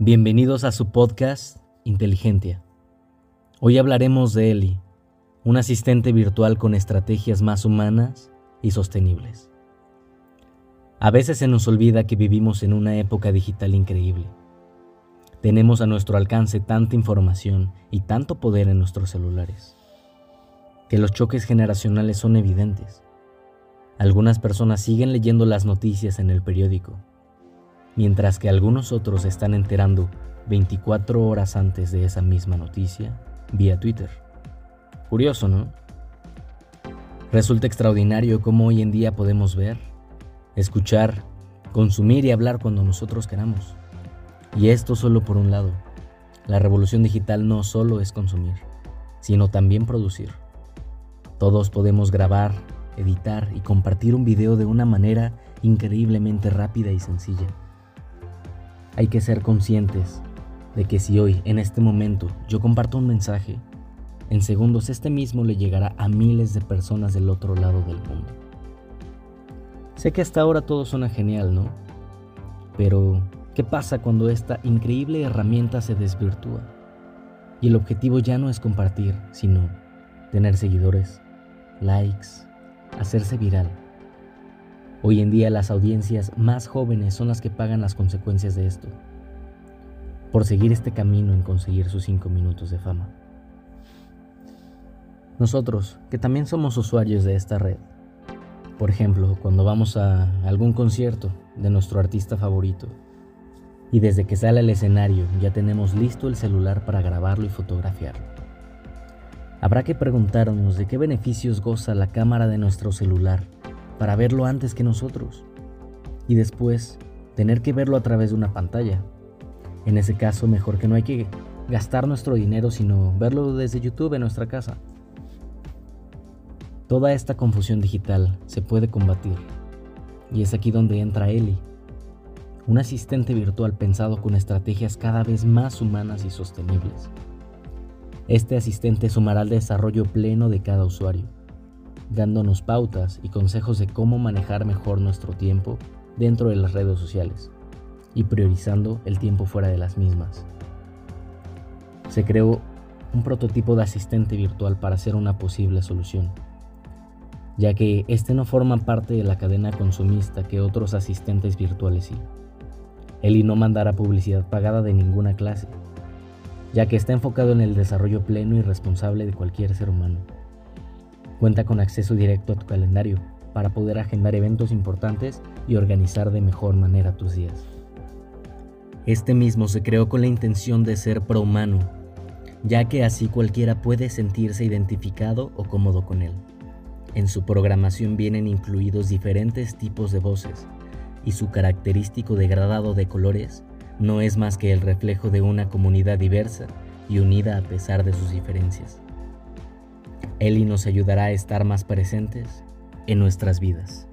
Bienvenidos a su podcast Inteligentia. Hoy hablaremos de Eli, un asistente virtual con estrategias más humanas y sostenibles. A veces se nos olvida que vivimos en una época digital increíble. Tenemos a nuestro alcance tanta información y tanto poder en nuestros celulares, que los choques generacionales son evidentes. Algunas personas siguen leyendo las noticias en el periódico mientras que algunos otros se están enterando 24 horas antes de esa misma noticia vía Twitter. Curioso, ¿no? Resulta extraordinario cómo hoy en día podemos ver, escuchar, consumir y hablar cuando nosotros queramos. Y esto solo por un lado. La revolución digital no solo es consumir, sino también producir. Todos podemos grabar, editar y compartir un video de una manera increíblemente rápida y sencilla. Hay que ser conscientes de que si hoy, en este momento, yo comparto un mensaje, en segundos este mismo le llegará a miles de personas del otro lado del mundo. Sé que hasta ahora todo suena genial, ¿no? Pero, ¿qué pasa cuando esta increíble herramienta se desvirtúa? Y el objetivo ya no es compartir, sino tener seguidores, likes, hacerse viral. Hoy en día las audiencias más jóvenes son las que pagan las consecuencias de esto, por seguir este camino en conseguir sus cinco minutos de fama. Nosotros, que también somos usuarios de esta red, por ejemplo, cuando vamos a algún concierto de nuestro artista favorito, y desde que sale al escenario ya tenemos listo el celular para grabarlo y fotografiarlo. Habrá que preguntarnos de qué beneficios goza la cámara de nuestro celular para verlo antes que nosotros y después tener que verlo a través de una pantalla. En ese caso, mejor que no hay que gastar nuestro dinero, sino verlo desde YouTube en nuestra casa. Toda esta confusión digital se puede combatir y es aquí donde entra Eli, un asistente virtual pensado con estrategias cada vez más humanas y sostenibles. Este asistente sumará al desarrollo pleno de cada usuario dándonos pautas y consejos de cómo manejar mejor nuestro tiempo dentro de las redes sociales y priorizando el tiempo fuera de las mismas. Se creó un prototipo de asistente virtual para ser una posible solución, ya que este no forma parte de la cadena consumista que otros asistentes virtuales sí. y no mandará publicidad pagada de ninguna clase, ya que está enfocado en el desarrollo pleno y responsable de cualquier ser humano. Cuenta con acceso directo a tu calendario para poder agendar eventos importantes y organizar de mejor manera tus días. Este mismo se creó con la intención de ser prohumano, ya que así cualquiera puede sentirse identificado o cómodo con él. En su programación vienen incluidos diferentes tipos de voces, y su característico degradado de colores no es más que el reflejo de una comunidad diversa y unida a pesar de sus diferencias. Eli nos ayudará a estar más presentes en nuestras vidas.